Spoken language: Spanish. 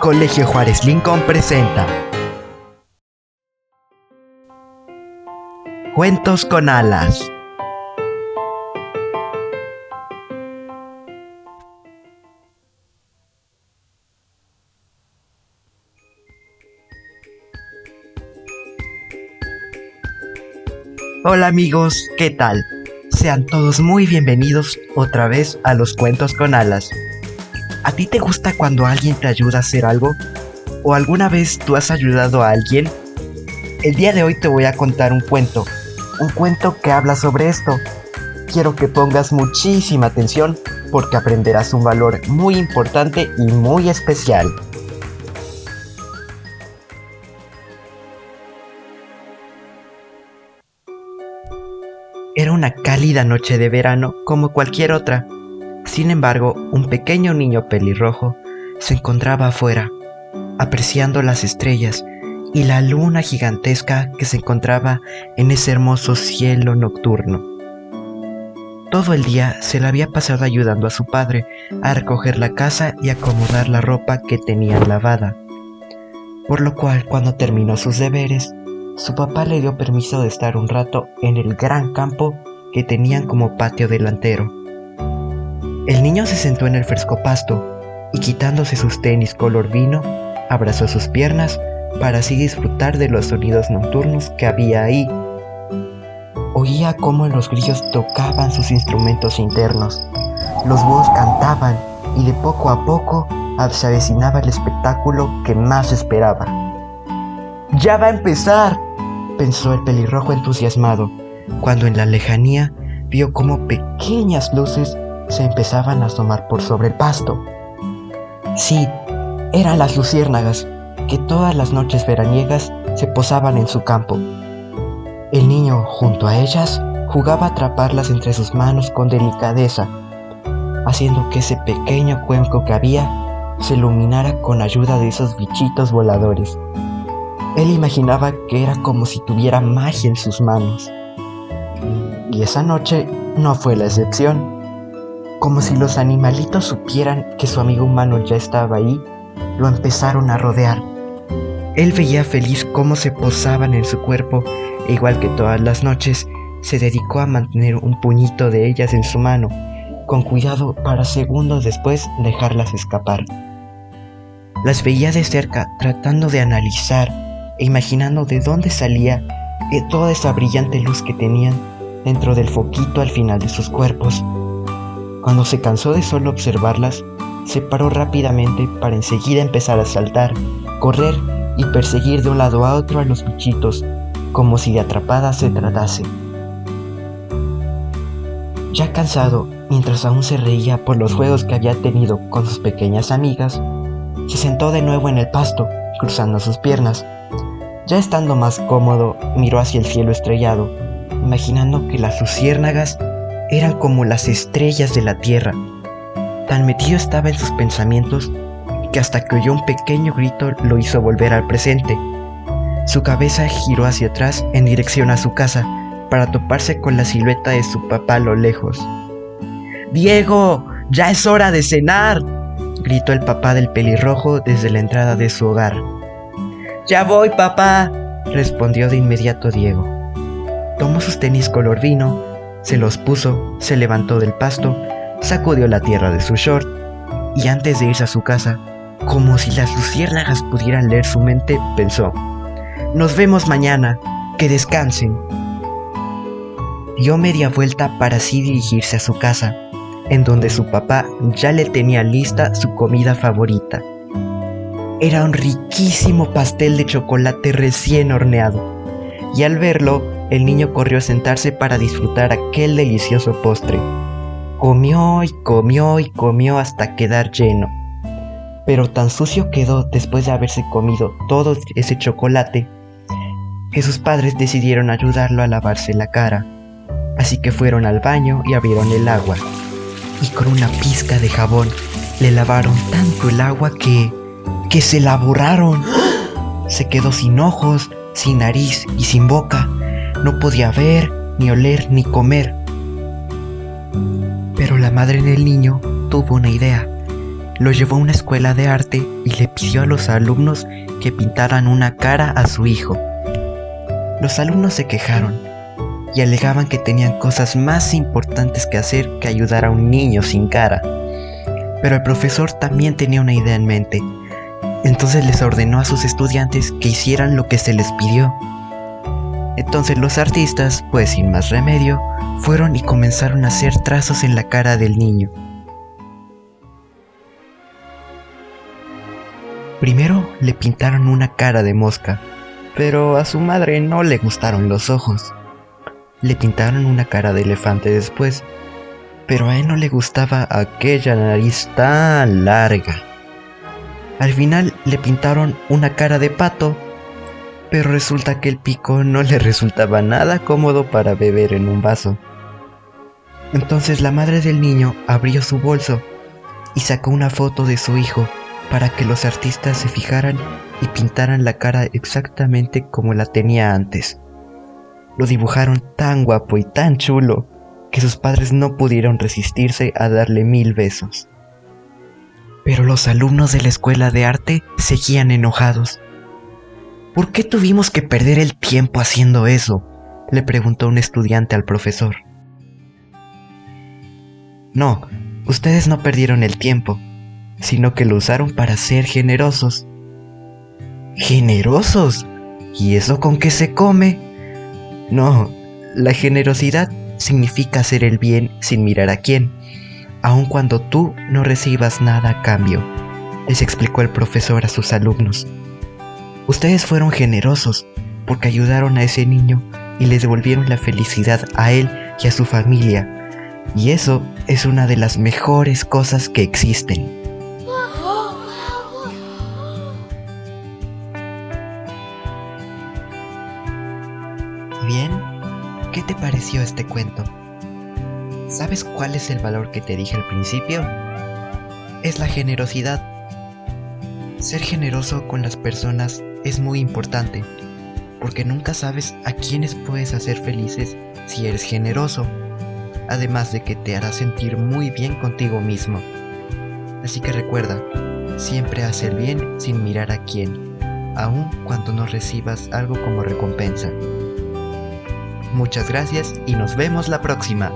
Colegio Juárez Lincoln presenta Cuentos con alas. Hola amigos, ¿qué tal? Sean todos muy bienvenidos otra vez a los cuentos con alas. ¿A ti te gusta cuando alguien te ayuda a hacer algo? ¿O alguna vez tú has ayudado a alguien? El día de hoy te voy a contar un cuento. Un cuento que habla sobre esto. Quiero que pongas muchísima atención porque aprenderás un valor muy importante y muy especial. Era una cálida noche de verano como cualquier otra. Sin embargo, un pequeño niño pelirrojo se encontraba afuera, apreciando las estrellas y la luna gigantesca que se encontraba en ese hermoso cielo nocturno. Todo el día se le había pasado ayudando a su padre a recoger la casa y acomodar la ropa que tenía lavada, por lo cual cuando terminó sus deberes, su papá le dio permiso de estar un rato en el gran campo que tenían como patio delantero. El niño se sentó en el fresco pasto y quitándose sus tenis color vino, abrazó sus piernas para así disfrutar de los sonidos nocturnos que había ahí. Oía cómo los grillos tocaban sus instrumentos internos, los búhos cantaban y de poco a poco se avecinaba el espectáculo que más esperaba. ¡Ya va a empezar! pensó el pelirrojo entusiasmado, cuando en la lejanía vio cómo pequeñas luces se empezaban a asomar por sobre el pasto. Sí, eran las luciérnagas que todas las noches veraniegas se posaban en su campo. El niño, junto a ellas, jugaba a atraparlas entre sus manos con delicadeza, haciendo que ese pequeño cuenco que había se iluminara con ayuda de esos bichitos voladores. Él imaginaba que era como si tuviera magia en sus manos. Y esa noche no fue la excepción. Como si los animalitos supieran que su amigo humano ya estaba ahí, lo empezaron a rodear. Él veía feliz cómo se posaban en su cuerpo e igual que todas las noches, se dedicó a mantener un puñito de ellas en su mano, con cuidado para segundos después dejarlas escapar. Las veía de cerca tratando de analizar e imaginando de dónde salía toda esa brillante luz que tenían dentro del foquito al final de sus cuerpos. Cuando se cansó de solo observarlas, se paró rápidamente para enseguida empezar a saltar, correr y perseguir de un lado a otro a los bichitos, como si de atrapadas se tratase. Ya cansado, mientras aún se reía por los juegos que había tenido con sus pequeñas amigas, se sentó de nuevo en el pasto, cruzando sus piernas, ya estando más cómodo, miró hacia el cielo estrellado, imaginando que las luciérnagas eran como las estrellas de la tierra. Tan metido estaba en sus pensamientos que hasta que oyó un pequeño grito lo hizo volver al presente. Su cabeza giró hacia atrás en dirección a su casa para toparse con la silueta de su papá a lo lejos. Diego, ya es hora de cenar, gritó el papá del pelirrojo desde la entrada de su hogar. Ya voy, papá, respondió de inmediato Diego. Tomó sus tenis color vino, se los puso, se levantó del pasto, sacudió la tierra de su short y antes de irse a su casa, como si las luciérnagas pudieran leer su mente, pensó, nos vemos mañana, que descansen. Dio media vuelta para así dirigirse a su casa, en donde su papá ya le tenía lista su comida favorita era un riquísimo pastel de chocolate recién horneado, y al verlo, el niño corrió a sentarse para disfrutar aquel delicioso postre. Comió y comió y comió hasta quedar lleno. Pero tan sucio quedó después de haberse comido todo ese chocolate que sus padres decidieron ayudarlo a lavarse la cara. Así que fueron al baño y abrieron el agua. Y con una pizca de jabón le lavaron tanto el agua que que se la borraron. Se quedó sin ojos, sin nariz y sin boca. No podía ver, ni oler, ni comer. Pero la madre del niño tuvo una idea. lo llevó a una escuela de arte y le pidió a los alumnos que pintaran una cara a su hijo. Los alumnos se quejaron y alegaban que tenían cosas más importantes que hacer que ayudar a un niño sin cara. Pero el profesor también tenía una idea en mente. Entonces les ordenó a sus estudiantes que hicieran lo que se les pidió. Entonces los artistas, pues sin más remedio, fueron y comenzaron a hacer trazos en la cara del niño. Primero le pintaron una cara de mosca, pero a su madre no le gustaron los ojos. Le pintaron una cara de elefante después, pero a él no le gustaba aquella nariz tan larga. Al final le pintaron una cara de pato, pero resulta que el pico no le resultaba nada cómodo para beber en un vaso. Entonces la madre del niño abrió su bolso y sacó una foto de su hijo para que los artistas se fijaran y pintaran la cara exactamente como la tenía antes. Lo dibujaron tan guapo y tan chulo que sus padres no pudieron resistirse a darle mil besos. Pero los alumnos de la escuela de arte seguían enojados. ¿Por qué tuvimos que perder el tiempo haciendo eso? le preguntó un estudiante al profesor. No, ustedes no perdieron el tiempo, sino que lo usaron para ser generosos. ¿Generosos? ¿Y eso con qué se come? No, la generosidad significa hacer el bien sin mirar a quién, aun cuando tú no recibas nada a cambio, les explicó el profesor a sus alumnos. Ustedes fueron generosos porque ayudaron a ese niño y les devolvieron la felicidad a él y a su familia, y eso es una de las mejores cosas que existen. Bien, ¿qué te pareció este cuento? ¿Sabes cuál es el valor que te dije al principio? Es la generosidad. Ser generoso con las personas es muy importante, porque nunca sabes a quiénes puedes hacer felices si eres generoso, además de que te hará sentir muy bien contigo mismo. Así que recuerda, siempre haz el bien sin mirar a quién, aun cuando no recibas algo como recompensa. Muchas gracias y nos vemos la próxima.